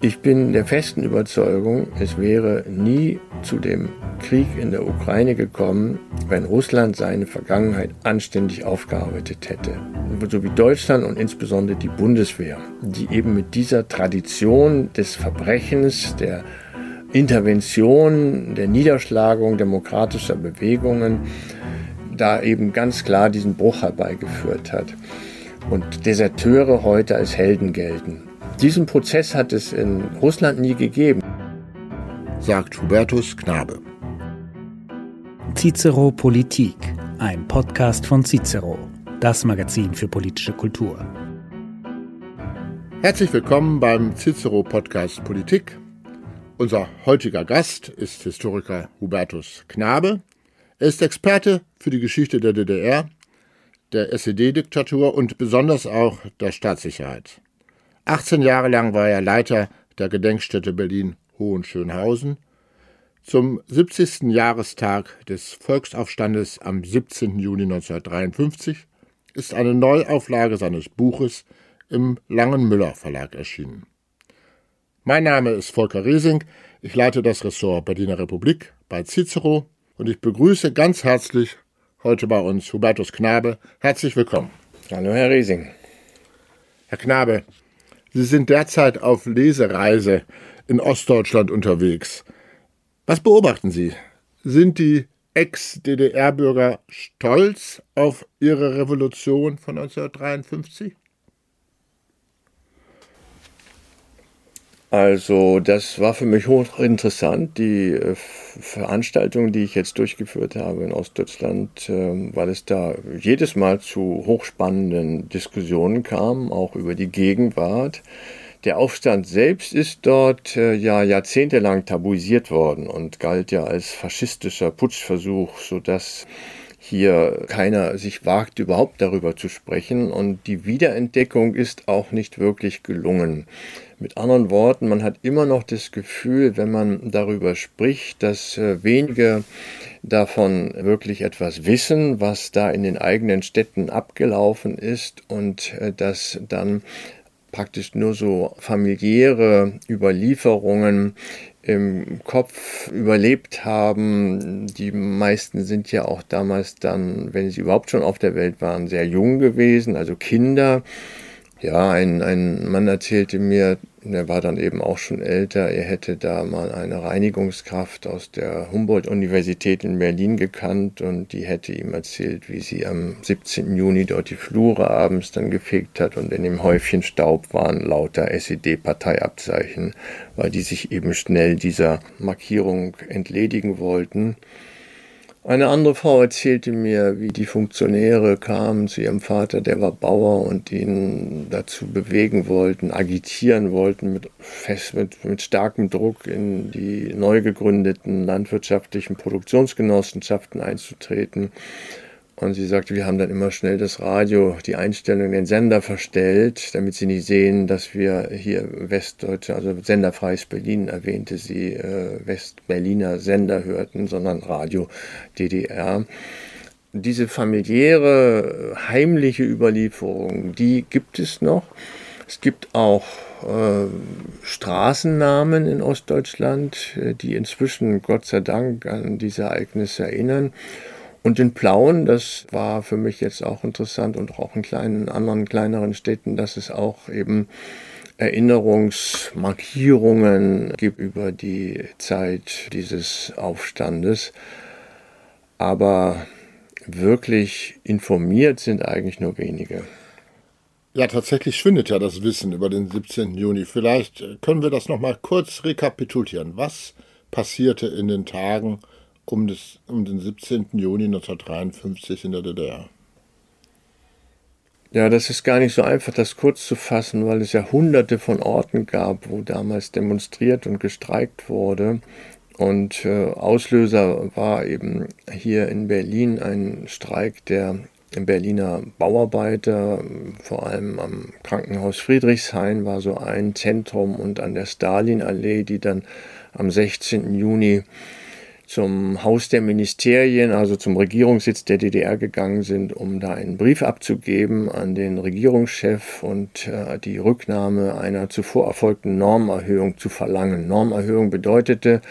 Ich bin der festen Überzeugung, es wäre nie zu dem Krieg in der Ukraine gekommen, wenn Russland seine Vergangenheit anständig aufgearbeitet hätte. So wie Deutschland und insbesondere die Bundeswehr, die eben mit dieser Tradition des Verbrechens, der Intervention, der Niederschlagung demokratischer Bewegungen da eben ganz klar diesen Bruch herbeigeführt hat und Deserteure heute als Helden gelten. Diesen Prozess hat es in Russland nie gegeben. Sagt Hubertus Knabe. Cicero Politik, ein Podcast von Cicero, das Magazin für politische Kultur. Herzlich willkommen beim Cicero Podcast Politik. Unser heutiger Gast ist Historiker Hubertus Knabe. Er ist Experte für die Geschichte der DDR, der SED-Diktatur und besonders auch der Staatssicherheit. 18 Jahre lang war er Leiter der Gedenkstätte Berlin-Hohenschönhausen. Zum 70. Jahrestag des Volksaufstandes am 17. Juni 1953 ist eine Neuauflage seines Buches im Langen Müller Verlag erschienen. Mein Name ist Volker Riesing, ich leite das Ressort Berliner Republik bei Cicero und ich begrüße ganz herzlich heute bei uns Hubertus Knabe. Herzlich willkommen. Hallo, Herr Riesing. Herr Knabe, Sie sind derzeit auf Lesereise in Ostdeutschland unterwegs. Was beobachten Sie? Sind die Ex-DDR-Bürger stolz auf ihre Revolution von 1953? Also das war für mich hochinteressant, die äh, Veranstaltung, die ich jetzt durchgeführt habe in Ostdeutschland, äh, weil es da jedes Mal zu hochspannenden Diskussionen kam, auch über die Gegenwart. Der Aufstand selbst ist dort äh, ja jahrzehntelang tabuisiert worden und galt ja als faschistischer Putschversuch, sodass hier keiner sich wagt, überhaupt darüber zu sprechen. Und die Wiederentdeckung ist auch nicht wirklich gelungen. Mit anderen Worten, man hat immer noch das Gefühl, wenn man darüber spricht, dass äh, wenige davon wirklich etwas wissen, was da in den eigenen Städten abgelaufen ist und äh, dass dann praktisch nur so familiäre Überlieferungen im Kopf überlebt haben. Die meisten sind ja auch damals dann, wenn sie überhaupt schon auf der Welt waren, sehr jung gewesen, also Kinder. Ja, ein, ein Mann erzählte mir, er war dann eben auch schon älter, er hätte da mal eine Reinigungskraft aus der Humboldt-Universität in Berlin gekannt und die hätte ihm erzählt, wie sie am 17. Juni dort die Flure abends dann gefegt hat und in dem Häufchen Staub waren lauter SED-Parteiabzeichen, weil die sich eben schnell dieser Markierung entledigen wollten. Eine andere Frau erzählte mir, wie die Funktionäre kamen zu ihrem Vater, der war Bauer und ihn dazu bewegen wollten, agitieren wollten, mit, fest, mit, mit starkem Druck in die neu gegründeten landwirtschaftlichen Produktionsgenossenschaften einzutreten. Und sie sagte, wir haben dann immer schnell das Radio, die Einstellung, den Sender verstellt, damit sie nicht sehen, dass wir hier Westdeutsche, also senderfreies Berlin erwähnte sie, äh, Westberliner Sender hörten, sondern Radio DDR. Diese familiäre, heimliche Überlieferung, die gibt es noch. Es gibt auch äh, Straßennamen in Ostdeutschland, äh, die inzwischen Gott sei Dank an diese Ereignisse erinnern. Und in Plauen, das war für mich jetzt auch interessant und auch in kleinen, anderen kleineren Städten, dass es auch eben Erinnerungsmarkierungen gibt über die Zeit dieses Aufstandes. Aber wirklich informiert sind eigentlich nur wenige. Ja, tatsächlich schwindet ja das Wissen über den 17. Juni. Vielleicht können wir das nochmal kurz rekapitulieren. Was passierte in den Tagen um, das, um den 17. Juni 1953 in der DDR. Ja, das ist gar nicht so einfach, das kurz zu fassen, weil es ja hunderte von Orten gab, wo damals demonstriert und gestreikt wurde. Und äh, Auslöser war eben hier in Berlin ein Streik der Berliner Bauarbeiter, vor allem am Krankenhaus Friedrichshain war so ein Zentrum und an der Stalinallee, die dann am 16. Juni zum Haus der Ministerien, also zum Regierungssitz der DDR gegangen sind, um da einen Brief abzugeben an den Regierungschef und äh, die Rücknahme einer zuvor erfolgten Normerhöhung zu verlangen. Normerhöhung bedeutete,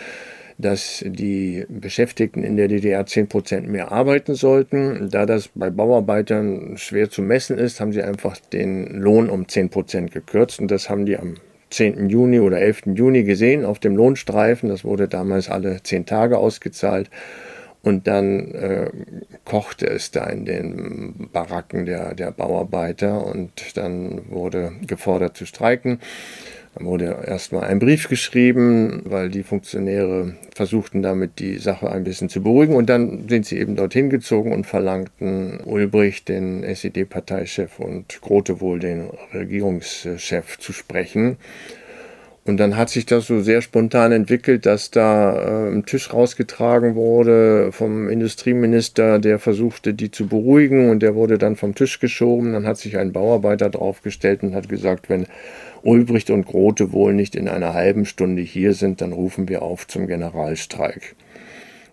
dass die Beschäftigten in der DDR 10 Prozent mehr arbeiten sollten. Da das bei Bauarbeitern schwer zu messen ist, haben sie einfach den Lohn um 10 Prozent gekürzt und das haben die am 10. Juni oder 11. Juni gesehen auf dem Lohnstreifen. Das wurde damals alle 10 Tage ausgezahlt. Und dann äh, kochte es da in den Baracken der, der Bauarbeiter und dann wurde gefordert zu streiken. Dann wurde erstmal ein Brief geschrieben, weil die Funktionäre versuchten damit die Sache ein bisschen zu beruhigen. Und dann sind sie eben dorthin gezogen und verlangten Ulbricht, den SED-Parteichef, und Grote wohl, den Regierungschef, zu sprechen. Und dann hat sich das so sehr spontan entwickelt, dass da äh, ein Tisch rausgetragen wurde vom Industrieminister, der versuchte, die zu beruhigen und der wurde dann vom Tisch geschoben. Dann hat sich ein Bauarbeiter draufgestellt und hat gesagt, wenn Ulbricht und Grote wohl nicht in einer halben Stunde hier sind, dann rufen wir auf zum Generalstreik.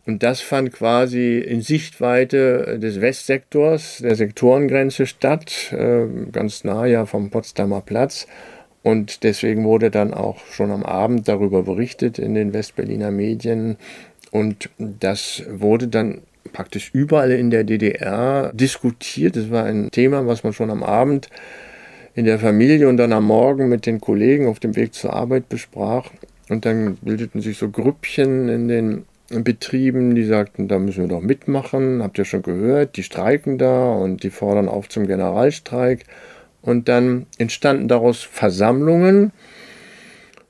Und das fand quasi in Sichtweite des Westsektors, der Sektorengrenze statt, äh, ganz nah ja vom Potsdamer Platz. Und deswegen wurde dann auch schon am Abend darüber berichtet in den Westberliner Medien. Und das wurde dann praktisch überall in der DDR diskutiert. Das war ein Thema, was man schon am Abend in der Familie und dann am Morgen mit den Kollegen auf dem Weg zur Arbeit besprach. Und dann bildeten sich so Grüppchen in den Betrieben, die sagten, da müssen wir doch mitmachen. Habt ihr schon gehört? Die streiken da und die fordern auf zum Generalstreik. Und dann entstanden daraus Versammlungen,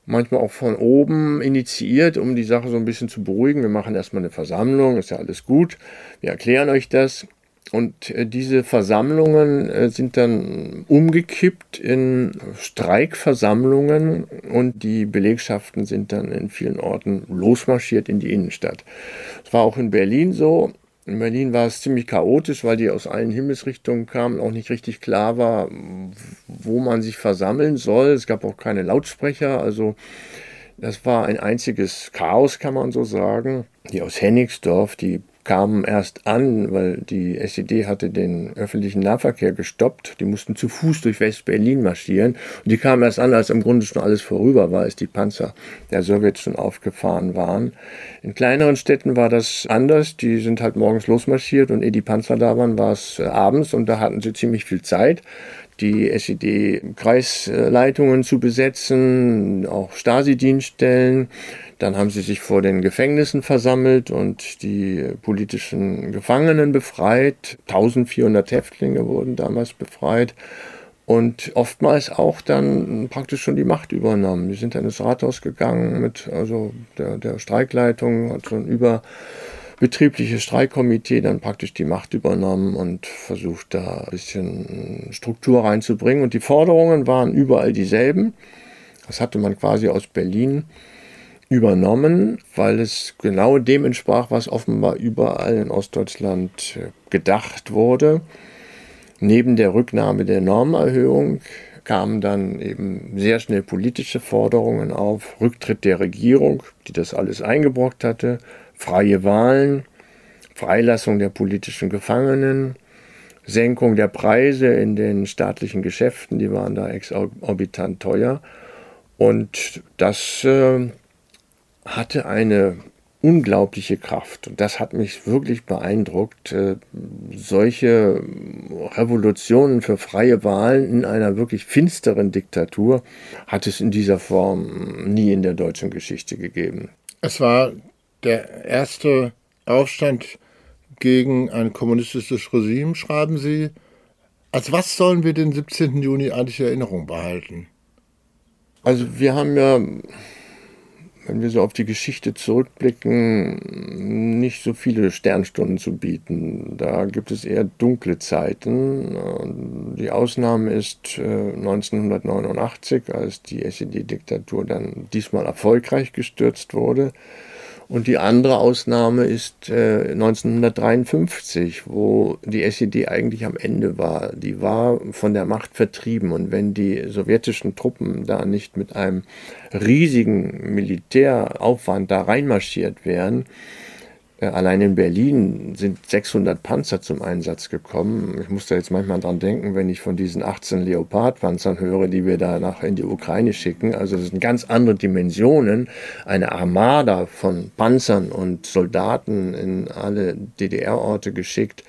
manchmal auch von oben initiiert, um die Sache so ein bisschen zu beruhigen. Wir machen erstmal eine Versammlung, ist ja alles gut. Wir erklären euch das. Und äh, diese Versammlungen äh, sind dann umgekippt in Streikversammlungen und die Belegschaften sind dann in vielen Orten losmarschiert in die Innenstadt. Es war auch in Berlin so. In Berlin war es ziemlich chaotisch, weil die aus allen Himmelsrichtungen kamen, auch nicht richtig klar war, wo man sich versammeln soll. Es gab auch keine Lautsprecher, also das war ein einziges Chaos, kann man so sagen. Die aus Hennigsdorf, die kamen erst an, weil die SED hatte den öffentlichen Nahverkehr gestoppt. Die mussten zu Fuß durch West-Berlin marschieren. Und die kamen erst an, als im Grunde schon alles vorüber war, als die Panzer der Sowjets schon aufgefahren waren. In kleineren Städten war das anders. Die sind halt morgens losmarschiert und ehe die Panzer da waren, war es äh, abends und da hatten sie ziemlich viel Zeit die SED-Kreisleitungen zu besetzen, auch Stasi-Dienststellen. Dann haben sie sich vor den Gefängnissen versammelt und die politischen Gefangenen befreit. 1400 Häftlinge wurden damals befreit und oftmals auch dann praktisch schon die Macht übernommen. Die sind dann ins Rathaus gegangen mit, also der, der Streikleitung hat so ein überbetriebliches Streikkomitee dann praktisch die Macht übernommen und versucht da ein bisschen Struktur reinzubringen. Und die Forderungen waren überall dieselben. Das hatte man quasi aus Berlin übernommen, weil es genau dem entsprach, was offenbar überall in Ostdeutschland äh, gedacht wurde. Neben der Rücknahme der Normerhöhung kamen dann eben sehr schnell politische Forderungen auf, Rücktritt der Regierung, die das alles eingebrockt hatte, freie Wahlen, Freilassung der politischen Gefangenen, Senkung der Preise in den staatlichen Geschäften, die waren da exorbitant teuer. Und das äh, hatte eine unglaubliche Kraft. Und das hat mich wirklich beeindruckt. Äh, solche Revolutionen für freie Wahlen in einer wirklich finsteren Diktatur hat es in dieser Form nie in der deutschen Geschichte gegeben. Es war der erste Aufstand gegen ein kommunistisches Regime, schreiben Sie. Als was sollen wir den 17. Juni eigentlich Erinnerung behalten? Also wir haben ja wenn wir so auf die Geschichte zurückblicken, nicht so viele Sternstunden zu bieten. Da gibt es eher dunkle Zeiten. Die Ausnahme ist 1989, äh, als die SED-Diktatur dann diesmal erfolgreich gestürzt wurde. Und die andere Ausnahme ist äh, 1953, wo die SED eigentlich am Ende war. Die war von der Macht vertrieben. Und wenn die sowjetischen Truppen da nicht mit einem riesigen Militäraufwand da reinmarschiert wären, allein in Berlin sind 600 Panzer zum Einsatz gekommen. Ich muss da jetzt manchmal dran denken, wenn ich von diesen 18 Leopard-Panzern höre, die wir da nach in die Ukraine schicken. Also das sind ganz andere Dimensionen. Eine Armada von Panzern und Soldaten in alle DDR-Orte geschickt.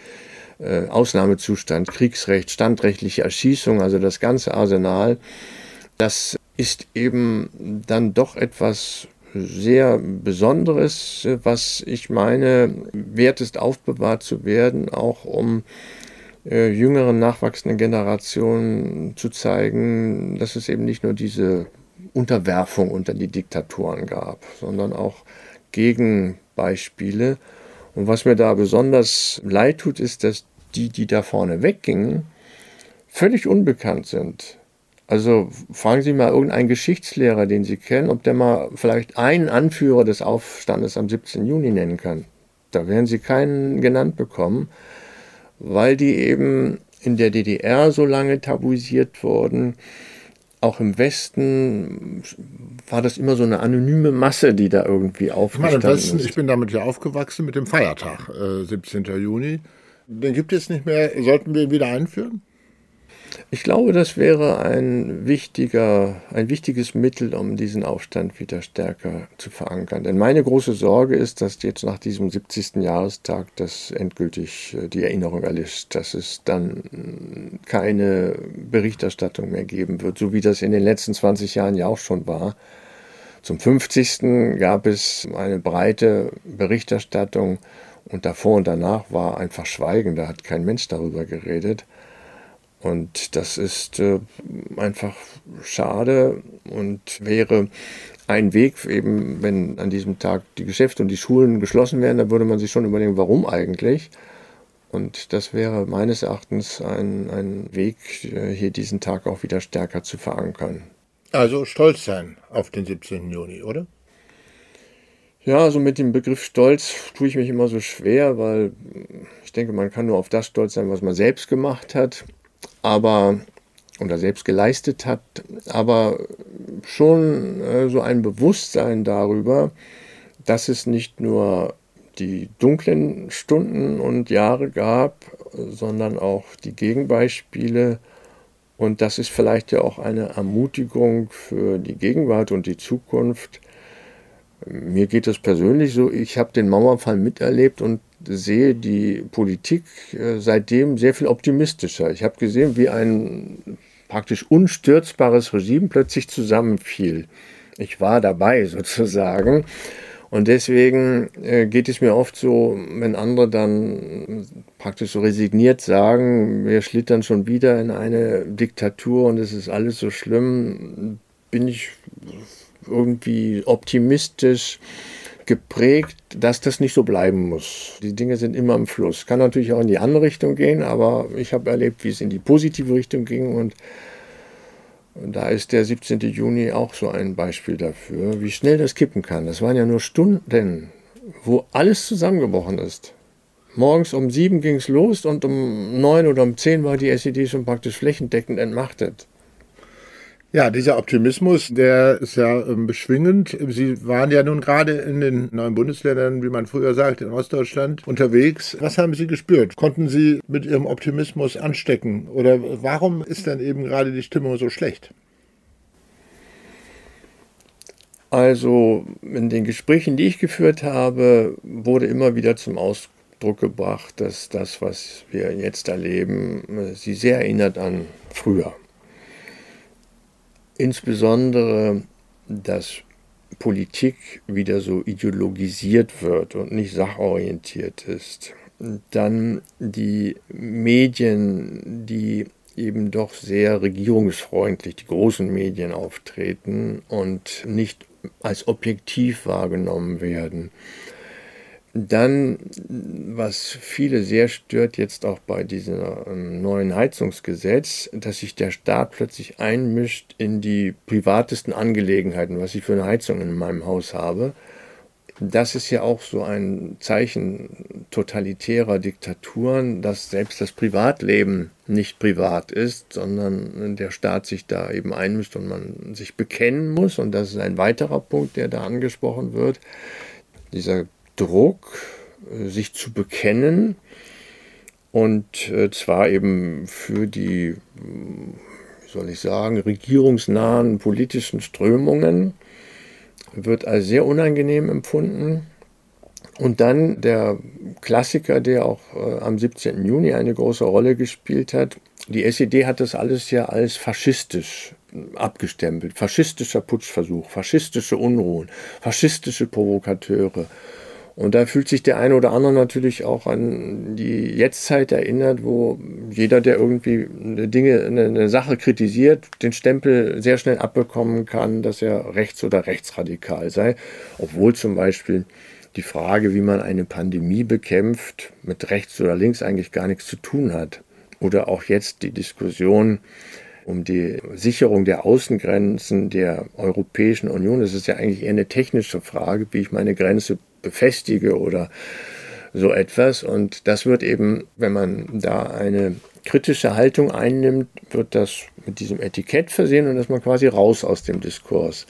Äh, Ausnahmezustand, Kriegsrecht, standrechtliche Erschießung, also das ganze Arsenal. Das ist eben dann doch etwas sehr Besonderes, was ich meine, wert ist aufbewahrt zu werden, auch um äh, jüngeren, nachwachsenden Generationen zu zeigen, dass es eben nicht nur diese Unterwerfung unter die Diktatoren gab, sondern auch Gegenbeispiele. Und was mir da besonders leid tut, ist, dass die, die da vorne weggingen, völlig unbekannt sind. Also fragen Sie mal irgendeinen Geschichtslehrer, den Sie kennen, ob der mal vielleicht einen Anführer des Aufstandes am 17. Juni nennen kann. Da werden Sie keinen genannt bekommen, weil die eben in der DDR so lange tabuisiert wurden. Auch im Westen war das immer so eine anonyme Masse, die da irgendwie aufgestanden ich meine, im Westen, ist. Ich bin damit ja aufgewachsen mit dem Feiertag, äh, 17. Juni. Den gibt es nicht mehr. Sollten wir ihn wieder einführen? Ich glaube, das wäre ein, wichtiger, ein wichtiges Mittel, um diesen Aufstand wieder stärker zu verankern. Denn meine große Sorge ist, dass jetzt nach diesem 70. Jahrestag das endgültig äh, die Erinnerung erlischt, dass es dann keine Berichterstattung mehr geben wird, so wie das in den letzten 20 Jahren ja auch schon war. Zum 50. gab es eine breite Berichterstattung und davor und danach war einfach Schweigen, da hat kein Mensch darüber geredet. Und das ist äh, einfach schade und wäre ein Weg, eben wenn an diesem Tag die Geschäfte und die Schulen geschlossen wären, dann würde man sich schon überlegen, warum eigentlich. Und das wäre meines Erachtens ein, ein Weg, äh, hier diesen Tag auch wieder stärker zu verankern. Also stolz sein auf den 17. Juni, oder? Ja, also mit dem Begriff Stolz tue ich mich immer so schwer, weil ich denke, man kann nur auf das stolz sein, was man selbst gemacht hat aber oder selbst geleistet hat, aber schon äh, so ein Bewusstsein darüber, dass es nicht nur die dunklen Stunden und Jahre gab, sondern auch die Gegenbeispiele. Und das ist vielleicht ja auch eine Ermutigung für die Gegenwart und die Zukunft. Mir geht es persönlich so, ich habe den Mauerfall miterlebt und sehe die Politik äh, seitdem sehr viel optimistischer. Ich habe gesehen, wie ein praktisch unstürzbares Regime plötzlich zusammenfiel. Ich war dabei sozusagen. Und deswegen äh, geht es mir oft so, wenn andere dann praktisch so resigniert sagen, wir schlittern schon wieder in eine Diktatur und es ist alles so schlimm, bin ich irgendwie optimistisch geprägt, dass das nicht so bleiben muss. Die Dinge sind immer im Fluss. Kann natürlich auch in die andere Richtung gehen, aber ich habe erlebt, wie es in die positive Richtung ging und da ist der 17. Juni auch so ein Beispiel dafür, wie schnell das kippen kann. Das waren ja nur Stunden, wo alles zusammengebrochen ist. Morgens um sieben ging es los und um neun oder um zehn war die SED schon praktisch flächendeckend entmachtet. Ja, dieser Optimismus, der ist ja ähm, beschwingend. Sie waren ja nun gerade in den neuen Bundesländern, wie man früher sagt, in Ostdeutschland unterwegs. Was haben Sie gespürt? Konnten Sie mit Ihrem Optimismus anstecken? Oder warum ist dann eben gerade die Stimmung so schlecht? Also in den Gesprächen, die ich geführt habe, wurde immer wieder zum Ausdruck gebracht, dass das, was wir jetzt erleben, sie sehr erinnert an früher. Insbesondere, dass Politik wieder so ideologisiert wird und nicht sachorientiert ist. Dann die Medien, die eben doch sehr regierungsfreundlich, die großen Medien auftreten und nicht als objektiv wahrgenommen werden. Dann, was viele sehr stört jetzt auch bei diesem ähm, neuen Heizungsgesetz, dass sich der Staat plötzlich einmischt in die privatesten Angelegenheiten, was ich für eine Heizung in meinem Haus habe. Das ist ja auch so ein Zeichen totalitärer Diktaturen, dass selbst das Privatleben nicht privat ist, sondern der Staat sich da eben einmischt und man sich bekennen muss. Und das ist ein weiterer Punkt, der da angesprochen wird. Dieser Druck äh, sich zu bekennen und äh, zwar eben für die, wie soll ich sagen, regierungsnahen politischen Strömungen, wird als sehr unangenehm empfunden. Und dann der Klassiker, der auch äh, am 17. Juni eine große Rolle gespielt hat. Die SED hat das alles ja als faschistisch abgestempelt. Faschistischer Putschversuch, faschistische Unruhen, faschistische Provokateure. Und da fühlt sich der eine oder andere natürlich auch an die Jetztzeit erinnert, wo jeder, der irgendwie eine Dinge, eine, Sache kritisiert, den Stempel sehr schnell abbekommen kann, dass er rechts- oder rechtsradikal sei. Obwohl zum Beispiel die Frage, wie man eine Pandemie bekämpft, mit rechts oder links eigentlich gar nichts zu tun hat. Oder auch jetzt die Diskussion um die Sicherung der Außengrenzen der Europäischen Union. Das ist ja eigentlich eher eine technische Frage, wie ich meine Grenze befestige oder so etwas. Und das wird eben, wenn man da eine kritische Haltung einnimmt, wird das mit diesem Etikett versehen und ist man quasi raus aus dem Diskurs.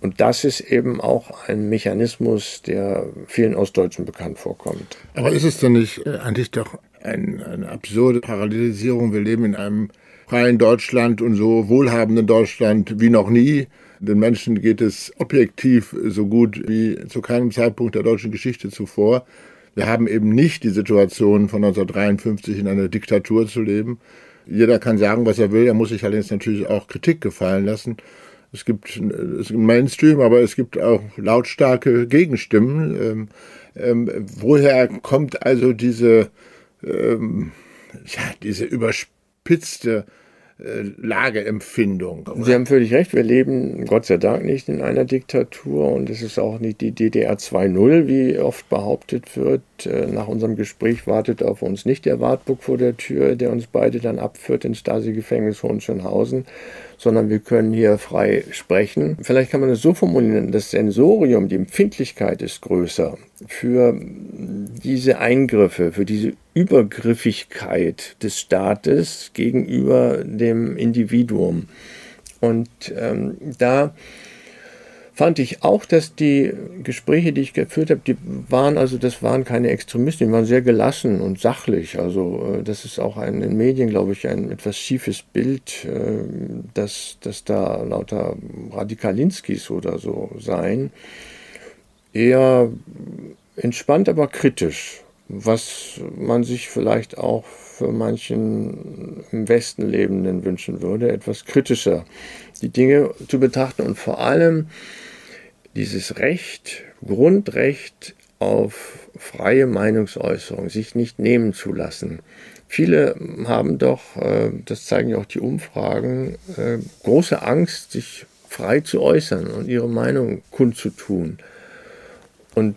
Und das ist eben auch ein Mechanismus, der vielen Ostdeutschen bekannt vorkommt. Aber ist es denn nicht äh, eigentlich doch ein, eine absurde Parallelisierung? Wir leben in einem freien Deutschland und so wohlhabenden Deutschland wie noch nie. Den Menschen geht es objektiv so gut wie zu keinem Zeitpunkt der deutschen Geschichte zuvor. Wir haben eben nicht die Situation von 1953 in einer Diktatur zu leben. Jeder kann sagen, was er will, er muss sich allerdings natürlich auch Kritik gefallen lassen. Es gibt, es gibt Mainstream, aber es gibt auch lautstarke Gegenstimmen. Ähm, ähm, woher kommt also diese, ähm, ja, diese überspitzte äh, Lageempfindung. Sie haben völlig recht, wir leben Gott sei Dank nicht in einer Diktatur und es ist auch nicht die DDR 2.0, wie oft behauptet wird. Äh, nach unserem Gespräch wartet auf uns nicht der Wartburg vor der Tür, der uns beide dann abführt ins Stasi-Gefängnis Hohenschönhausen, sondern wir können hier frei sprechen. Vielleicht kann man es so formulieren, das Sensorium, die Empfindlichkeit ist größer für diese Eingriffe, für diese Übergriffigkeit des Staates gegenüber dem Individuum. Und ähm, da fand ich auch, dass die Gespräche, die ich geführt habe, die waren also, das waren keine Extremisten, die waren sehr gelassen und sachlich. Also äh, das ist auch ein, in den Medien, glaube ich, ein etwas schiefes Bild, äh, dass, dass da lauter Radikalinskis oder so seien. Eher entspannt, aber kritisch, was man sich vielleicht auch für manchen im Westen Lebenden wünschen würde, etwas kritischer die Dinge zu betrachten und vor allem dieses Recht, Grundrecht auf freie Meinungsäußerung, sich nicht nehmen zu lassen. Viele haben doch, äh, das zeigen ja auch die Umfragen, äh, große Angst, sich frei zu äußern und ihre Meinung kundzutun. Und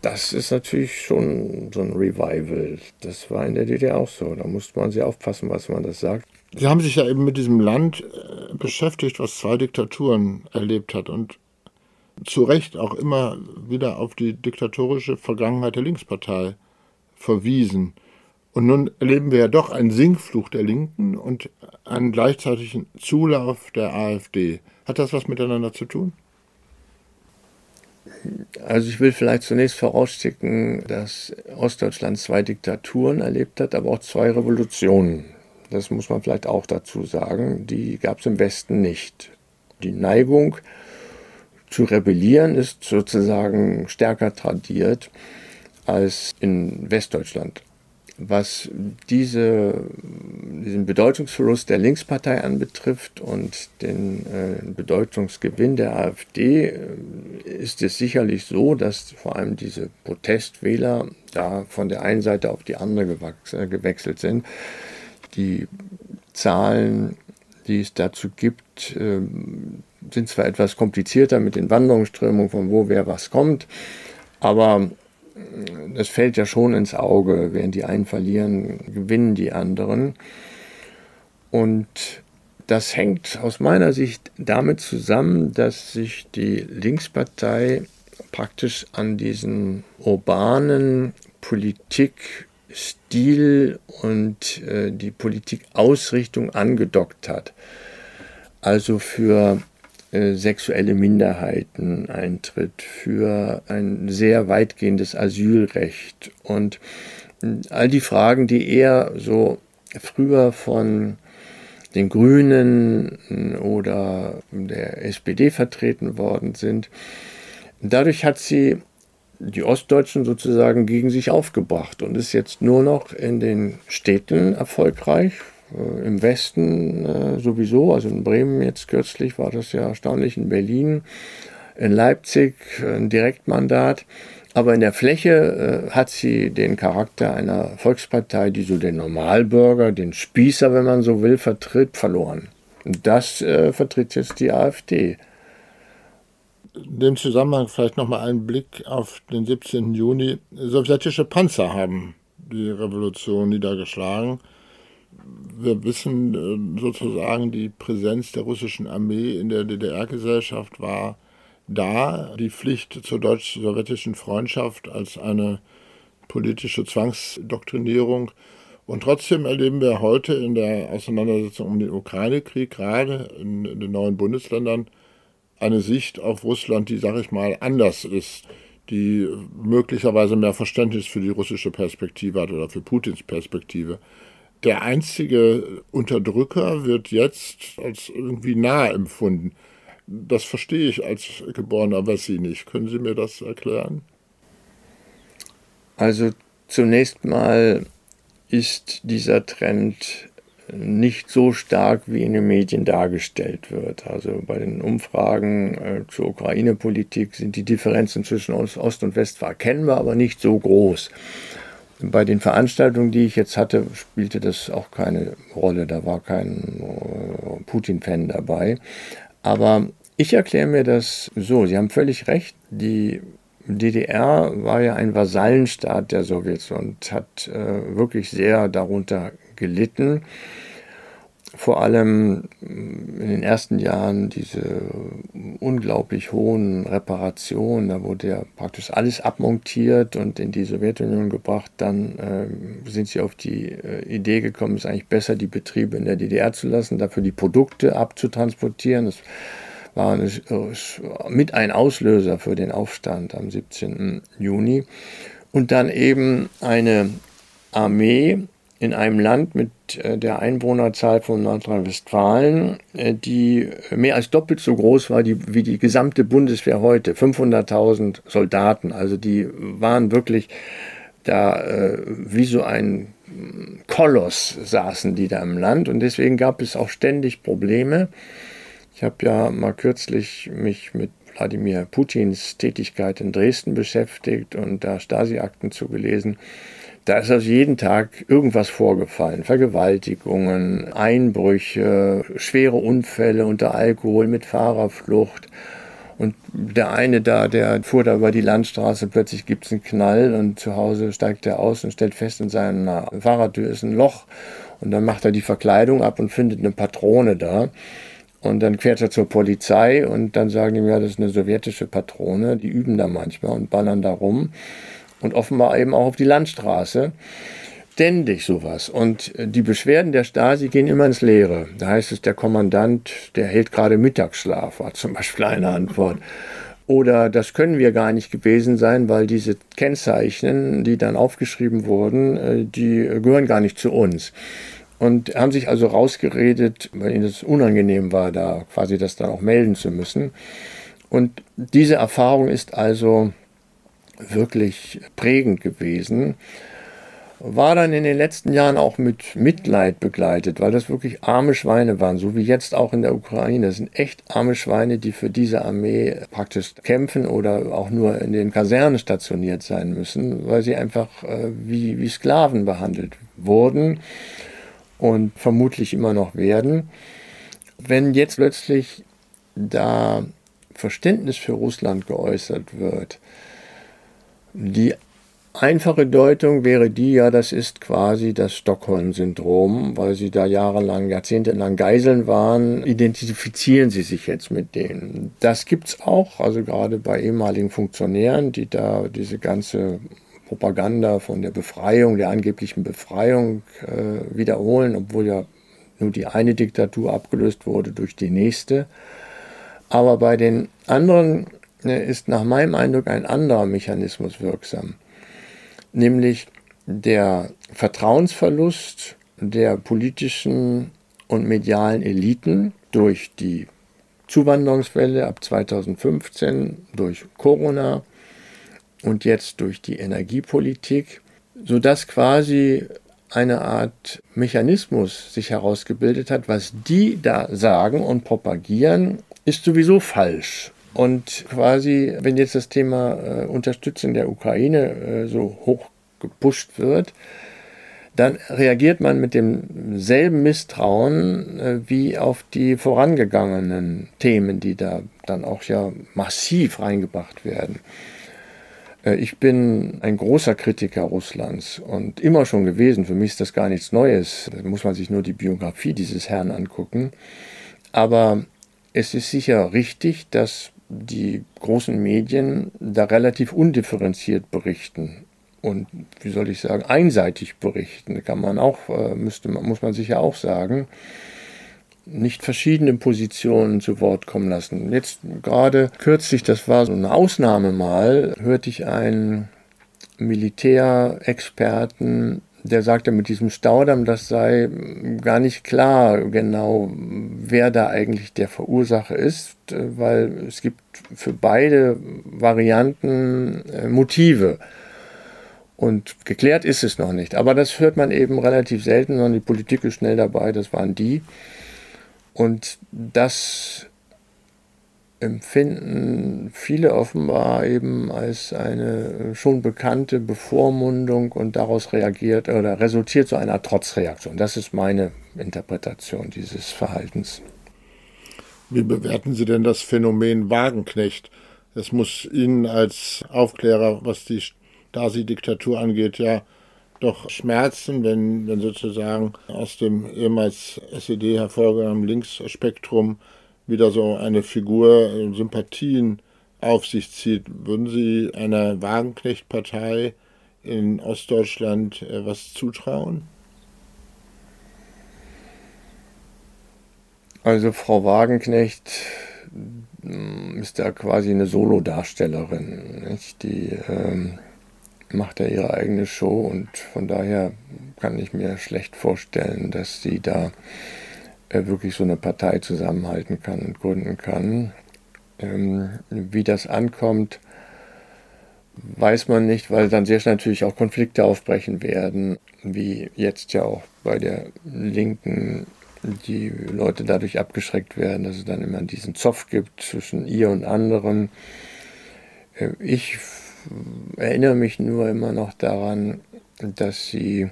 das ist natürlich schon so ein Revival. Das war in der DDR auch so. Da musste man sehr aufpassen, was man das sagt. Sie haben sich ja eben mit diesem Land äh, beschäftigt, was zwei Diktaturen erlebt hat und zu Recht auch immer wieder auf die diktatorische Vergangenheit der Linkspartei verwiesen. Und nun erleben wir ja doch einen Sinkfluch der Linken und einen gleichzeitigen Zulauf der AfD. Hat das was miteinander zu tun? Also ich will vielleicht zunächst vorausschicken, dass Ostdeutschland zwei Diktaturen erlebt hat, aber auch zwei Revolutionen. Das muss man vielleicht auch dazu sagen. Die gab es im Westen nicht. Die Neigung zu rebellieren ist sozusagen stärker tradiert als in Westdeutschland. Was diese, diesen Bedeutungsverlust der Linkspartei anbetrifft und den äh, Bedeutungsgewinn der AfD, äh, ist es sicherlich so, dass vor allem diese Protestwähler da von der einen Seite auf die andere äh, gewechselt sind. Die Zahlen, die es dazu gibt, äh, sind zwar etwas komplizierter mit den Wanderungsströmungen, von wo wer was kommt, aber das fällt ja schon ins Auge. Während die einen verlieren, gewinnen die anderen. Und das hängt aus meiner Sicht damit zusammen, dass sich die Linkspartei praktisch an diesen urbanen Politikstil und äh, die Politikausrichtung angedockt hat. Also für äh, sexuelle Minderheiten eintritt, für ein sehr weitgehendes Asylrecht und äh, all die Fragen, die eher so früher von den Grünen äh, oder der SPD vertreten worden sind. Dadurch hat sie die Ostdeutschen sozusagen gegen sich aufgebracht und ist jetzt nur noch in den Städten erfolgreich. Äh, Im Westen äh, sowieso, also in Bremen jetzt kürzlich war das ja erstaunlich, in Berlin, in Leipzig ein Direktmandat. Aber in der Fläche äh, hat sie den Charakter einer Volkspartei, die so den Normalbürger, den Spießer, wenn man so will, vertritt, verloren. Und das äh, vertritt jetzt die AfD. In dem Zusammenhang vielleicht nochmal einen Blick auf den 17. Juni. Sowjetische Panzer haben die Revolution niedergeschlagen. Wir wissen äh, sozusagen, die Präsenz der russischen Armee in der DDR-Gesellschaft war da die Pflicht zur deutsch-sowjetischen Freundschaft als eine politische Zwangsdoktrinierung. Und trotzdem erleben wir heute in der Auseinandersetzung um den Ukraine-Krieg, gerade in, den neuen Bundesländern, eine Sicht auf Russland, die, sage ich mal, anders ist, die möglicherweise mehr Verständnis für die russische Perspektive hat oder für Putins Perspektive. Der einzige Unterdrücker wird jetzt als irgendwie nah empfunden. Das verstehe ich als geborener Wessi nicht. Können Sie mir das erklären? Also zunächst mal ist dieser Trend nicht so stark, wie in den Medien dargestellt wird. Also bei den Umfragen äh, zur Ukraine-Politik sind die Differenzen zwischen Ost und West erkennbar, aber nicht so groß. Bei den Veranstaltungen, die ich jetzt hatte, spielte das auch keine Rolle. Da war kein äh, Putin-Fan dabei. Aber ich erkläre mir das so, Sie haben völlig recht, die DDR war ja ein Vasallenstaat der Sowjets und hat äh, wirklich sehr darunter gelitten. Vor allem in den ersten Jahren diese unglaublich hohen Reparationen, da wurde ja praktisch alles abmontiert und in die Sowjetunion gebracht. Dann äh, sind sie auf die äh, Idee gekommen, es ist eigentlich besser, die Betriebe in der DDR zu lassen, dafür die Produkte abzutransportieren. Das war eine, mit ein Auslöser für den Aufstand am 17. Juni. Und dann eben eine Armee in einem Land mit äh, der Einwohnerzahl von Nordrhein-Westfalen, äh, die mehr als doppelt so groß war wie die gesamte Bundeswehr heute. 500.000 Soldaten. Also die waren wirklich da äh, wie so ein Koloss saßen die da im Land und deswegen gab es auch ständig Probleme. Ich habe ja mal kürzlich mich mit Wladimir Putins Tätigkeit in Dresden beschäftigt und da Stasi-Akten zugelesen. Da ist also jeden Tag irgendwas vorgefallen. Vergewaltigungen, Einbrüche, schwere Unfälle unter Alkohol mit Fahrerflucht. Und der eine da, der fuhr da über die Landstraße, plötzlich gibt es einen Knall und zu Hause steigt er aus und stellt fest, in seiner Fahrradtür ist ein Loch. Und dann macht er die Verkleidung ab und findet eine Patrone da. Und dann fährt er zur Polizei und dann sagen die, ja, das ist eine sowjetische Patrone, die üben da manchmal und ballern da rum. Und offenbar eben auch auf die Landstraße. Ständig sowas. Und die Beschwerden der Stasi gehen immer ins Leere. Da heißt es, der Kommandant, der hält gerade Mittagsschlaf, war zum Beispiel eine Antwort. Oder das können wir gar nicht gewesen sein, weil diese Kennzeichen, die dann aufgeschrieben wurden, äh, die gehören gar nicht zu uns und haben sich also rausgeredet, weil ihnen es unangenehm war, da quasi das dann auch melden zu müssen. Und diese Erfahrung ist also wirklich prägend gewesen. War dann in den letzten Jahren auch mit Mitleid begleitet, weil das wirklich arme Schweine waren, so wie jetzt auch in der Ukraine. Das sind echt arme Schweine, die für diese Armee praktisch kämpfen oder auch nur in den Kasernen stationiert sein müssen, weil sie einfach äh, wie, wie Sklaven behandelt wurden und vermutlich immer noch werden. Wenn jetzt plötzlich da Verständnis für Russland geäußert wird, die einfache Deutung wäre die, ja, das ist quasi das Stockholm-Syndrom, weil sie da jahrelang, jahrzehntelang Geiseln waren, identifizieren sie sich jetzt mit denen. Das gibt es auch, also gerade bei ehemaligen Funktionären, die da diese ganze Propaganda von der Befreiung, der angeblichen Befreiung äh, wiederholen, obwohl ja nur die eine Diktatur abgelöst wurde durch die nächste. Aber bei den anderen ist nach meinem Eindruck ein anderer Mechanismus wirksam, nämlich der Vertrauensverlust der politischen und medialen Eliten durch die Zuwanderungswelle ab 2015, durch Corona und jetzt durch die Energiepolitik, sodass quasi eine Art Mechanismus sich herausgebildet hat, was die da sagen und propagieren, ist sowieso falsch. Und quasi, wenn jetzt das Thema äh, Unterstützung der Ukraine äh, so hoch gepusht wird, dann reagiert man mit demselben Misstrauen äh, wie auf die vorangegangenen Themen, die da dann auch ja massiv reingebracht werden. Äh, ich bin ein großer Kritiker Russlands und immer schon gewesen. Für mich ist das gar nichts Neues. Da muss man sich nur die Biografie dieses Herrn angucken. Aber es ist sicher richtig, dass die großen Medien da relativ undifferenziert berichten und wie soll ich sagen, einseitig berichten, kann man auch, äh, müsste, muss man sicher auch sagen, nicht verschiedene Positionen zu Wort kommen lassen. Jetzt gerade kürzlich, das war so eine Ausnahme mal, hörte ich einen Militärexperten, der sagte, mit diesem Staudamm, das sei gar nicht klar genau, wer da eigentlich der Verursacher ist, weil es gibt für beide Varianten äh, Motive. Und geklärt ist es noch nicht. Aber das hört man eben relativ selten, sondern die Politik ist schnell dabei, das waren die. Und das empfinden viele offenbar eben als eine schon bekannte Bevormundung und daraus reagiert oder resultiert zu einer Trotzreaktion. Das ist meine Interpretation dieses Verhaltens. Wie bewerten Sie denn das Phänomen Wagenknecht? Es muss Ihnen als Aufklärer, was die Stasi-Diktatur angeht, ja doch schmerzen, wenn, wenn sozusagen aus dem ehemals SED hervorgegangenen Linksspektrum wieder so eine Figur äh, Sympathien auf sich zieht. Würden Sie einer Wagenknecht-Partei in Ostdeutschland äh, was zutrauen? Also Frau Wagenknecht mm, ist da quasi eine Solodarstellerin, die ähm, macht er ihre eigene Show und von daher kann ich mir schlecht vorstellen, dass sie da wirklich so eine Partei zusammenhalten kann und gründen kann. Ähm, wie das ankommt, weiß man nicht, weil dann sehr schnell natürlich auch Konflikte aufbrechen werden, wie jetzt ja auch bei der Linken die Leute dadurch abgeschreckt werden, dass es dann immer diesen Zoff gibt zwischen ihr und anderen. Äh, ich erinnere mich nur immer noch daran, dass sie,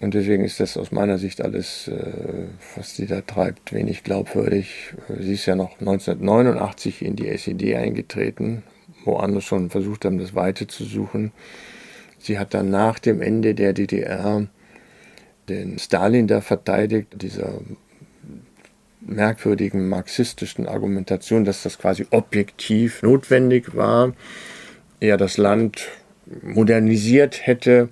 und deswegen ist das aus meiner Sicht alles, äh, was sie da treibt, wenig glaubwürdig. Sie ist ja noch 1989 in die SED eingetreten, wo andere schon versucht haben, das Weite zu suchen. Sie hat dann nach dem Ende der DDR den Stalin da verteidigt, dieser merkwürdigen marxistischen Argumentation, dass das quasi objektiv notwendig war er das Land modernisiert hätte.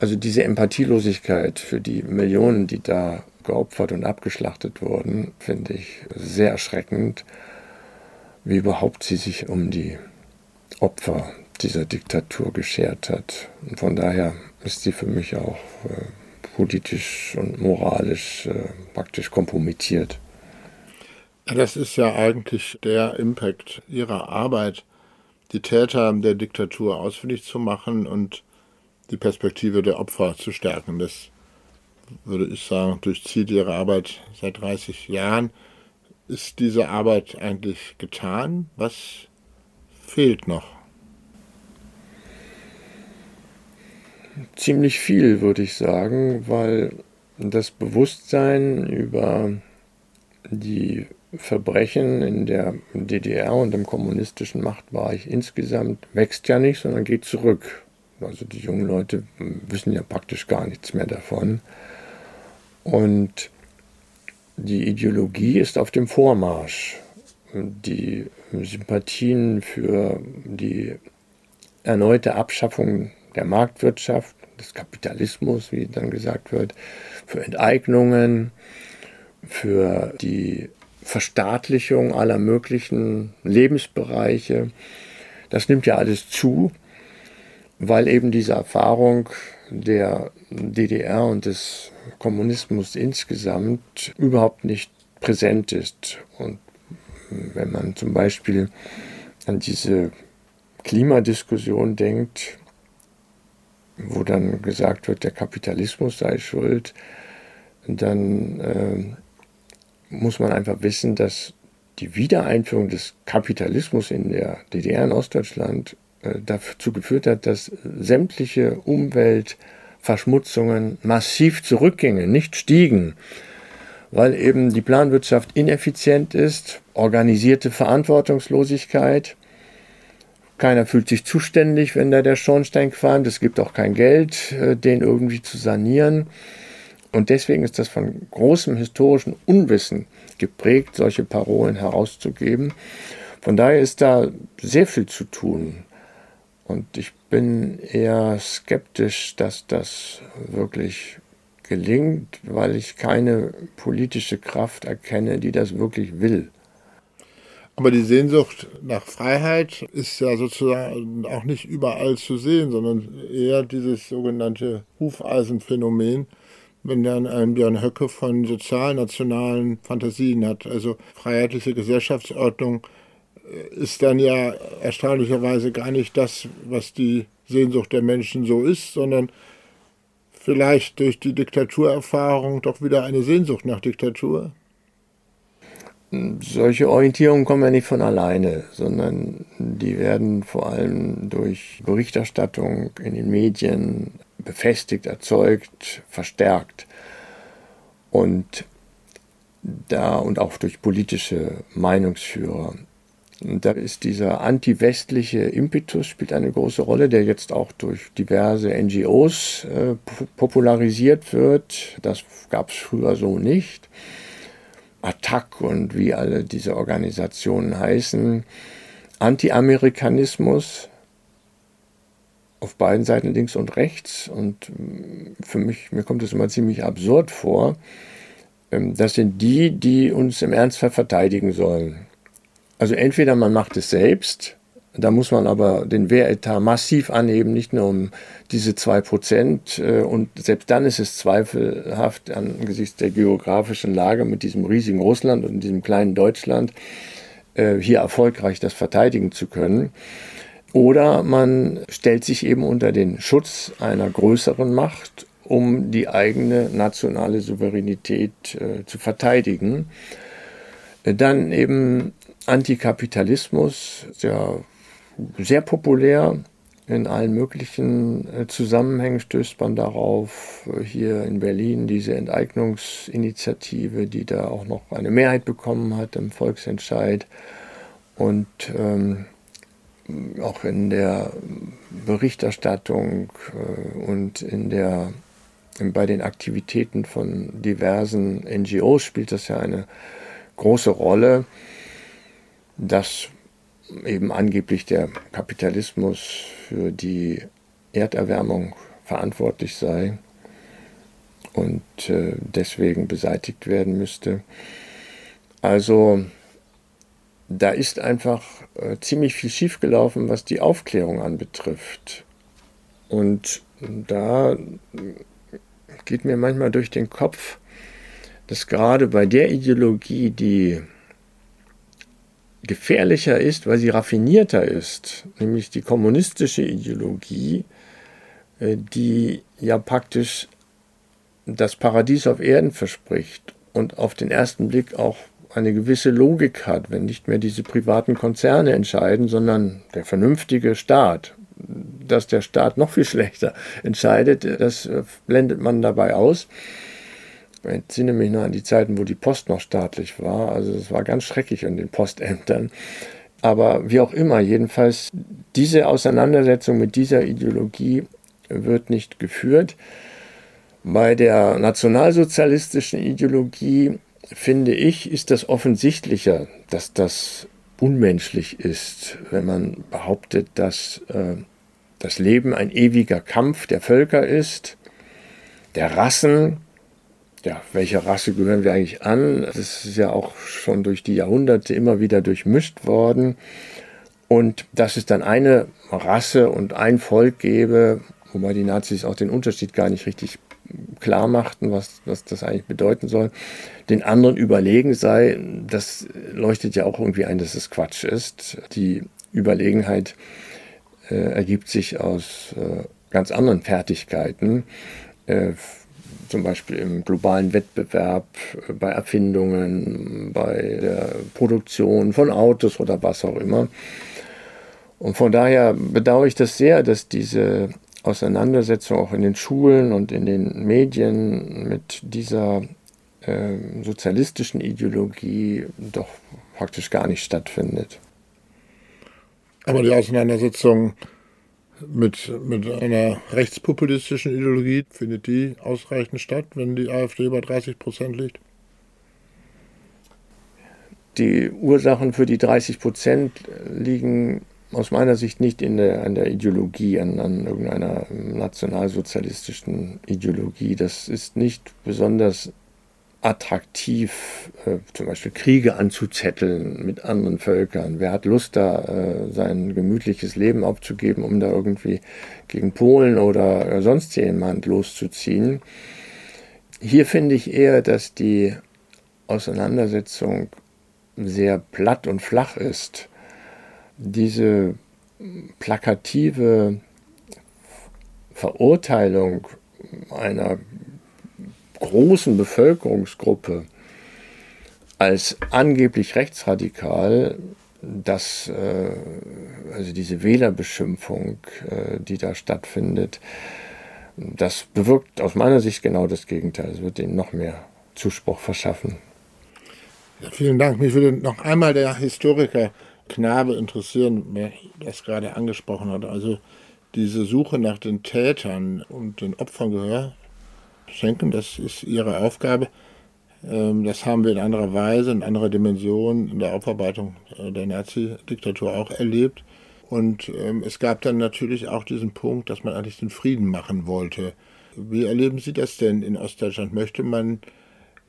Also diese Empathielosigkeit für die Millionen, die da geopfert und abgeschlachtet wurden, finde ich sehr erschreckend, wie überhaupt sie sich um die Opfer dieser Diktatur geschert hat. Und von daher ist sie für mich auch äh, politisch und moralisch äh, praktisch kompromittiert. Das ist ja eigentlich der Impact ihrer Arbeit, die Täter der Diktatur ausfindig zu machen und die Perspektive der Opfer zu stärken. Das würde ich sagen, durchzieht ihre Arbeit seit 30 Jahren. Ist diese Arbeit eigentlich getan? Was fehlt noch? Ziemlich viel, würde ich sagen, weil das Bewusstsein über die Verbrechen in der DDR und im kommunistischen Machtbereich insgesamt wächst ja nicht, sondern geht zurück. Also die jungen Leute wissen ja praktisch gar nichts mehr davon. Und die Ideologie ist auf dem Vormarsch. Die Sympathien für die erneute Abschaffung der Marktwirtschaft, des Kapitalismus, wie dann gesagt wird, für Enteignungen, für die Verstaatlichung aller möglichen Lebensbereiche. Das nimmt ja alles zu, weil eben diese Erfahrung der DDR und des Kommunismus insgesamt überhaupt nicht präsent ist. Und wenn man zum Beispiel an diese Klimadiskussion denkt, wo dann gesagt wird, der Kapitalismus sei schuld, dann äh, muss man einfach wissen, dass die Wiedereinführung des Kapitalismus in der DDR in Ostdeutschland dazu geführt hat, dass sämtliche Umweltverschmutzungen massiv zurückgingen, nicht stiegen, weil eben die Planwirtschaft ineffizient ist, organisierte Verantwortungslosigkeit, keiner fühlt sich zuständig, wenn da der Schornstein qualmt. Es gibt auch kein Geld, äh, den irgendwie zu sanieren. Und deswegen ist das von großem historischen Unwissen geprägt, solche Parolen herauszugeben. Von daher ist da sehr viel zu tun. Und ich bin eher skeptisch, dass das wirklich gelingt, weil ich keine politische Kraft erkenne, die das wirklich will. Aber die Sehnsucht nach Freiheit ist ja sozusagen auch nicht überall zu sehen, sondern eher dieses sogenannte Hufeisenphänomen, wenn dann ein Björn Höcke von sozialnationalen Fantasien hat. Also freiheitliche Gesellschaftsordnung ist dann ja erstaunlicherweise gar nicht das, was die Sehnsucht der Menschen so ist, sondern vielleicht durch die Diktaturerfahrung doch wieder eine Sehnsucht nach Diktatur solche Orientierungen kommen ja nicht von alleine, sondern die werden vor allem durch Berichterstattung in den Medien befestigt, erzeugt, verstärkt. Und da und auch durch politische Meinungsführer. Und da ist dieser anti-westliche Impetus spielt eine große Rolle, der jetzt auch durch diverse NGOs äh, popularisiert wird. Das gab es früher so nicht. Attac und wie alle diese Organisationen heißen, Anti-Amerikanismus auf beiden Seiten links und rechts. Und mm, für mich, mir kommt es immer ziemlich absurd vor. Ähm, das sind die, die uns im Ernstfall verteidigen sollen. Also entweder man macht es selbst da muss man aber den Wehretat massiv anheben, nicht nur um diese 2%. Äh, und selbst dann ist es zweifelhaft angesichts der geografischen Lage mit diesem riesigen Russland und diesem kleinen Deutschland äh, hier erfolgreich das verteidigen zu können. Oder man stellt sich eben unter den Schutz einer größeren Macht, um die eigene nationale Souveränität äh, zu verteidigen. Dann eben Antikapitalismus, ja sehr populär. In allen möglichen äh, Zusammenhängen stößt man darauf. Hier in Berlin diese Enteignungsinitiative, die da auch noch eine Mehrheit bekommen hat im Volksentscheid. Und ähm, auch in der Berichterstattung äh, und in der, bei den Aktivitäten von diversen NGOs spielt das ja eine große Rolle. Das eben angeblich der Kapitalismus für die Erderwärmung verantwortlich sei und äh, deswegen beseitigt werden müsste. Also da ist einfach äh, ziemlich viel schiefgelaufen, was die Aufklärung anbetrifft. Und da geht mir manchmal durch den Kopf, dass gerade bei der Ideologie, die gefährlicher ist, weil sie raffinierter ist, nämlich die kommunistische Ideologie, äh, die ja praktisch das Paradies auf Erden verspricht und auf den ersten Blick auch eine gewisse Logik hat, wenn nicht mehr diese privaten Konzerne entscheiden, sondern der vernünftige Staat. Dass der Staat noch viel schlechter entscheidet, das äh, blendet man dabei aus. Ich entsinne mich noch an die Zeiten, wo die Post noch staatlich war. Also es war ganz schrecklich in den Postämtern. Aber wie auch immer, jedenfalls diese Auseinandersetzung mit dieser Ideologie wird nicht geführt. Bei der nationalsozialistischen Ideologie, finde ich, ist das offensichtlicher, dass das unmenschlich ist, wenn man behauptet, dass äh, das Leben ein ewiger Kampf der Völker ist, der Rassen, ja, welcher Rasse gehören wir eigentlich an? Das ist ja auch schon durch die Jahrhunderte immer wieder durchmischt worden. Und dass es dann eine Rasse und ein Volk gäbe, wobei die Nazis auch den Unterschied gar nicht richtig klar machten, was, was das eigentlich bedeuten soll, den anderen überlegen sei, das leuchtet ja auch irgendwie ein, dass es Quatsch ist. Die Überlegenheit äh, ergibt sich aus äh, ganz anderen Fertigkeiten. Äh, zum Beispiel im globalen Wettbewerb, äh, bei Erfindungen, bei der Produktion von Autos oder was auch immer. Und von daher bedauere ich das sehr, dass diese Auseinandersetzung auch in den Schulen und in den Medien mit dieser äh, sozialistischen Ideologie doch praktisch gar nicht stattfindet. Aber die Auseinandersetzung mit, mit einer rechtspopulistischen Ideologie, findet die ausreichend statt, wenn die AfD über 30 Prozent liegt? Die Ursachen für die 30 Prozent liegen aus meiner Sicht nicht in der, an der Ideologie, an, an irgendeiner nationalsozialistischen Ideologie. Das ist nicht besonders attraktiv, äh, zum Beispiel Kriege anzuzetteln mit anderen Völkern. Wer hat Lust, da äh, sein gemütliches Leben aufzugeben, um da irgendwie gegen Polen oder äh, sonst jemand loszuziehen? Hier finde ich eher, dass die Auseinandersetzung sehr platt und flach ist. Diese plakative Verurteilung einer großen Bevölkerungsgruppe als angeblich rechtsradikal, dass äh, also diese Wählerbeschimpfung, äh, die da stattfindet, das bewirkt aus meiner Sicht genau das Gegenteil. Es wird ihnen noch mehr Zuspruch verschaffen. Ja, vielen Dank. Mich würde noch einmal der Historiker Knabe interessieren, wer das gerade angesprochen hat. Also diese Suche nach den Tätern und den Opfern Gehör schenken. Das ist ihre Aufgabe. Ähm, das haben wir in anderer Weise, in anderer Dimension in der Aufarbeitung äh, der Nazi-Diktatur auch erlebt. Und ähm, es gab dann natürlich auch diesen Punkt, dass man eigentlich den Frieden machen wollte. Wie erleben Sie das denn in Ostdeutschland? Möchte man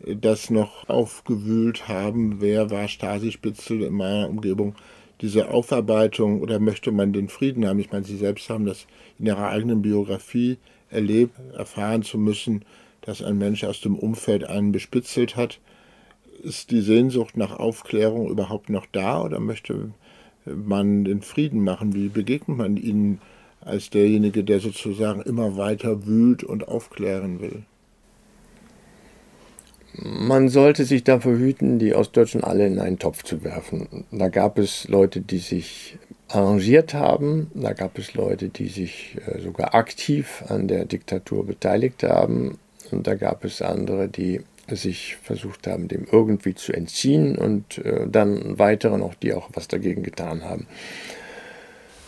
äh, das noch aufgewühlt haben? Wer war Stasi-Spitzel in meiner Umgebung? Diese Aufarbeitung oder möchte man den Frieden haben? Ich meine, Sie selbst haben das in Ihrer eigenen Biografie erlebt, erfahren zu müssen, dass ein Mensch aus dem Umfeld einen bespitzelt hat. Ist die Sehnsucht nach Aufklärung überhaupt noch da oder möchte man den Frieden machen? Wie begegnet man ihnen als derjenige, der sozusagen immer weiter wühlt und aufklären will? Man sollte sich dafür hüten, die Ostdeutschen alle in einen Topf zu werfen. Da gab es Leute, die sich arrangiert haben. Da gab es Leute, die sich äh, sogar aktiv an der Diktatur beteiligt haben. Und da gab es andere, die sich versucht haben, dem irgendwie zu entziehen und äh, dann weitere noch, die auch was dagegen getan haben.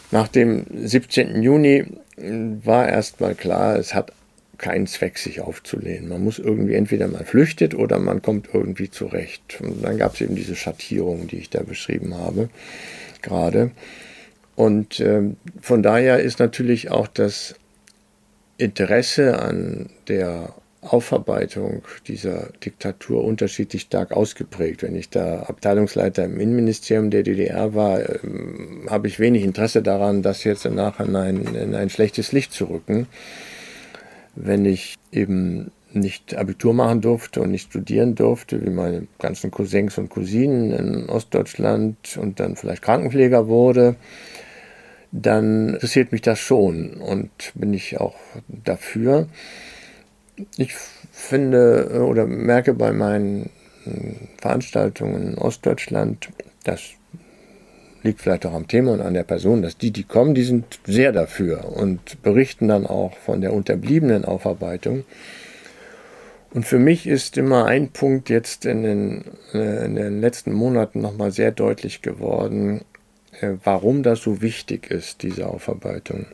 Nach dem 17. Juni äh, war erstmal klar, es hat keinen Zweck, sich aufzulehnen. Man muss irgendwie entweder man flüchtet oder man kommt irgendwie zurecht. Und dann gab es eben diese Schattierung, die ich da beschrieben habe, gerade. Und äh, von daher ist natürlich auch das Interesse an der Aufarbeitung dieser Diktatur unterschiedlich stark ausgeprägt. Wenn ich da Abteilungsleiter im Innenministerium der DDR war, äh, habe ich wenig Interesse daran, das jetzt im Nachhinein in ein schlechtes Licht zu rücken. Wenn ich eben nicht Abitur machen durfte und nicht studieren durfte, wie meine ganzen Cousins und Cousinen in Ostdeutschland und dann vielleicht Krankenpfleger wurde, dann interessiert mich das schon und bin ich auch dafür. Ich finde oder merke bei meinen hm, Veranstaltungen in Ostdeutschland, das liegt vielleicht auch am Thema und an der Person, dass die, die kommen, die sind sehr dafür und berichten dann auch von der unterbliebenen Aufarbeitung. Und für mich ist immer ein Punkt jetzt in den, äh, in den letzten Monaten nochmal sehr deutlich geworden, äh, warum das so wichtig ist, diese Aufarbeitung.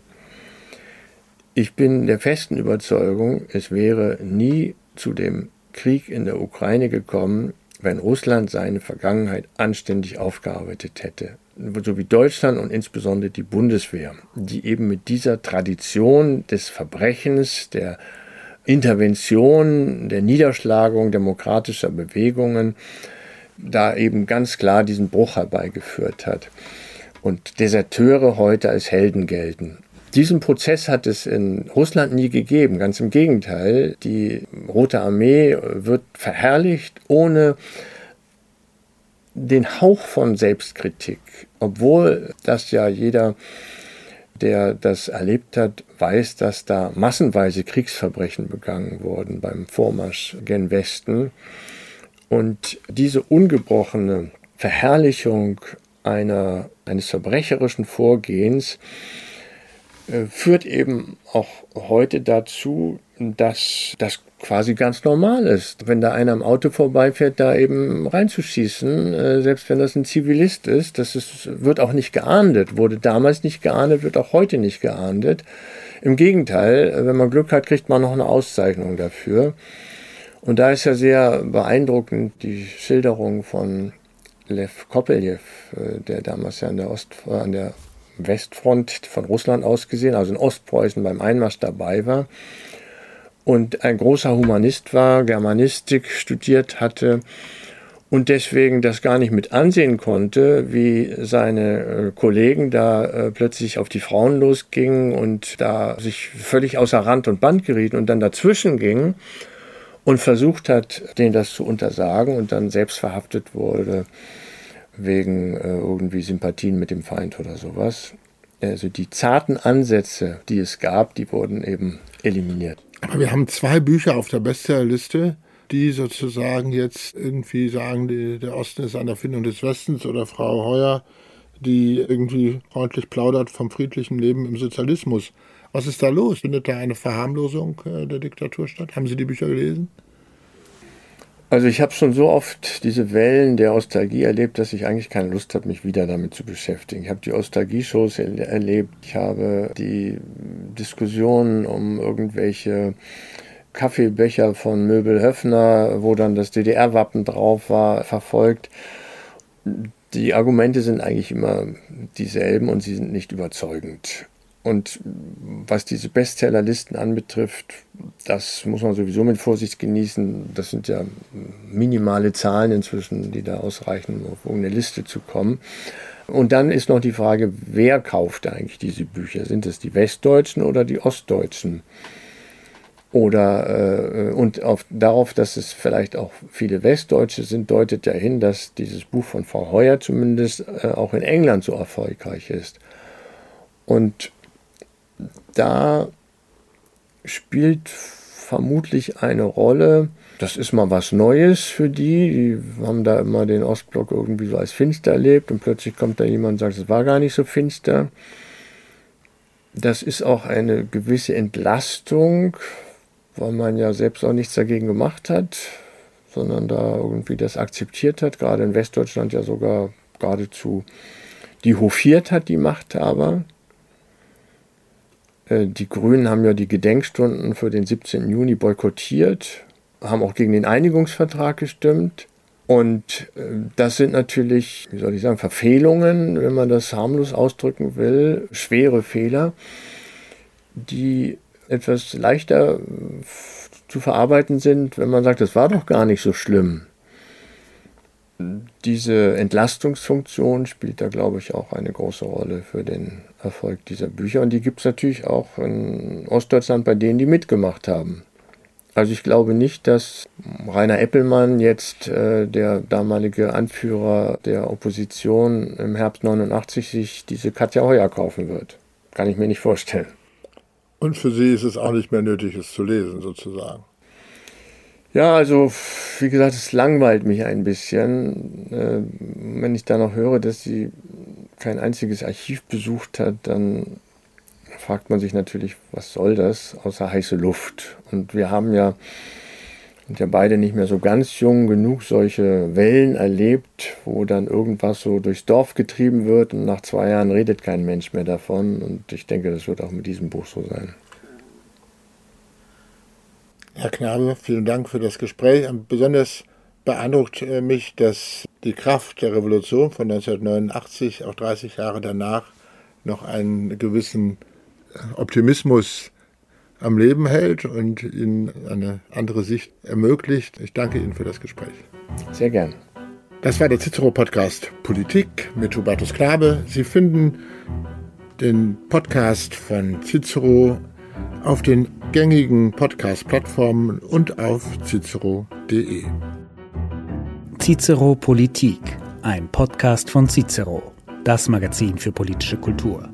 Ich bin der festen Überzeugung, es wäre nie zu dem Krieg in der Ukraine gekommen, wenn Russland seine Vergangenheit anständig aufgearbeitet hätte. So wie Deutschland und insbesondere die Bundeswehr, die eben mit dieser Tradition des Verbrechens, der Intervention, der Niederschlagung demokratischer Bewegungen da eben ganz klar diesen Bruch herbeigeführt hat und Deserteure heute als Helden gelten. Diesen Prozess hat es in Russland nie gegeben. Ganz im Gegenteil. Die Rote Armee wird verherrlicht ohne den Hauch von Selbstkritik, obwohl das ja jeder, der das erlebt hat, weiß, dass da massenweise Kriegsverbrechen begangen wurden beim Vormarsch gen Westen. Und diese ungebrochene Verherrlichung einer, eines verbrecherischen Vorgehens führt eben auch heute dazu, dass das quasi ganz normal ist, wenn da einer am Auto vorbeifährt, da eben reinzuschießen, äh, selbst wenn das ein Zivilist ist. Das ist, wird auch nicht geahndet, wurde damals nicht geahndet, wird auch heute nicht geahndet. Im Gegenteil, wenn man Glück hat, kriegt man noch eine Auszeichnung dafür. Und da ist ja sehr beeindruckend die Schilderung von Lev Kopeljew, äh, der damals ja an der, Ost, an der Westfront von Russland aus gesehen, also in Ostpreußen beim Einmarsch dabei war und ein großer Humanist war, Germanistik studiert hatte und deswegen das gar nicht mit ansehen konnte, wie seine äh, Kollegen da äh, plötzlich auf die Frauen losgingen und da sich völlig außer Rand und Band gerieten und dann dazwischen gingen und versucht hat, denen das zu untersagen und dann selbst verhaftet wurde wegen äh, irgendwie Sympathien mit dem Feind oder sowas. Also die zarten Ansätze, die es gab, die wurden eben eliminiert. Aber wir haben zwei Bücher auf der Bestsellerliste, die sozusagen jetzt irgendwie sagen, die, der Osten ist eine Erfindung des Westens oder Frau Heuer, die irgendwie freundlich plaudert vom friedlichen Leben im Sozialismus. Was ist da los? Findet da eine Verharmlosung äh, der Diktatur statt? Haben Sie die Bücher gelesen? Also ich habe schon so oft diese Wellen der Ostalgie erlebt, dass ich eigentlich keine Lust habe, mich wieder damit zu beschäftigen. Ich habe die Ostalgie-Shows erlebt, ich habe die Diskussionen um irgendwelche Kaffeebecher von Möbel Höffner, wo dann das DDR-Wappen drauf war, verfolgt. Die Argumente sind eigentlich immer dieselben und sie sind nicht überzeugend. Und was diese Bestsellerlisten anbetrifft, das muss man sowieso mit Vorsicht genießen. Das sind ja minimale Zahlen inzwischen, die da ausreichen, um auf eine Liste zu kommen. Und dann ist noch die Frage, wer kauft eigentlich diese Bücher? Sind es die Westdeutschen oder die Ostdeutschen? Oder äh, und auf, darauf, dass es vielleicht auch viele Westdeutsche sind, deutet ja hin, dass dieses Buch von Frau Heuer zumindest äh, auch in England so erfolgreich ist. Und da spielt vermutlich eine Rolle, das ist mal was Neues für die. Die haben da immer den Ostblock irgendwie so als finster erlebt und plötzlich kommt da jemand und sagt, es war gar nicht so finster. Das ist auch eine gewisse Entlastung, weil man ja selbst auch nichts dagegen gemacht hat, sondern da irgendwie das akzeptiert hat, gerade in Westdeutschland ja sogar geradezu die hofiert hat, die Machthaber. Äh, die Grünen haben ja die Gedenkstunden für den 17. Juni boykottiert, haben auch gegen den Einigungsvertrag gestimmt. Und äh, das sind natürlich, wie soll ich sagen, Verfehlungen, wenn man das harmlos ausdrücken will, schwere Fehler, die etwas leichter zu verarbeiten sind, wenn man sagt, das war doch gar nicht so schlimm diese Entlastungsfunktion spielt da, glaube ich, auch eine große Rolle für den Erfolg dieser Bücher. Und die gibt es natürlich auch in Ostdeutschland bei denen, die mitgemacht haben. Also ich glaube nicht, dass Rainer Eppelmann jetzt äh, der damalige Anführer der Opposition im Herbst 89 sich diese Katja Heuer kaufen wird. Kann ich mir nicht vorstellen. Und für Sie ist es auch nicht mehr nötig, es zu lesen, sozusagen. Ja, also wie gesagt, es langweilt mich ein bisschen. Äh, wenn ich da noch höre, dass sie kein einziges Archiv besucht hat, dann fragt man sich natürlich, was soll das, außer heiße Luft. Und wir haben ja, sind ja beide nicht mehr so ganz jung genug, solche Wellen erlebt, wo dann irgendwas so durchs Dorf getrieben wird und nach zwei Jahren redet kein Mensch mehr davon. Und ich denke, das wird auch mit diesem Buch so sein. Herr Knabe, vielen Dank für das Gespräch. Besonders beeindruckt äh, mich, dass die Kraft der Revolution von 1989, auch 30 Jahre danach, noch einen gewissen Optimismus am Leben hält und Ihnen eine andere Sicht ermöglicht. Ich danke Ihnen für das Gespräch. Sehr gern. Das war der Cicero-Podcast Politik mit Hubertus Knabe. Sie finden den Podcast von Cicero auf den gängigen Podcast-Plattformen und auf cicero.de. Cicero Politik, ein Podcast von Cicero, das Magazin für politische Kultur.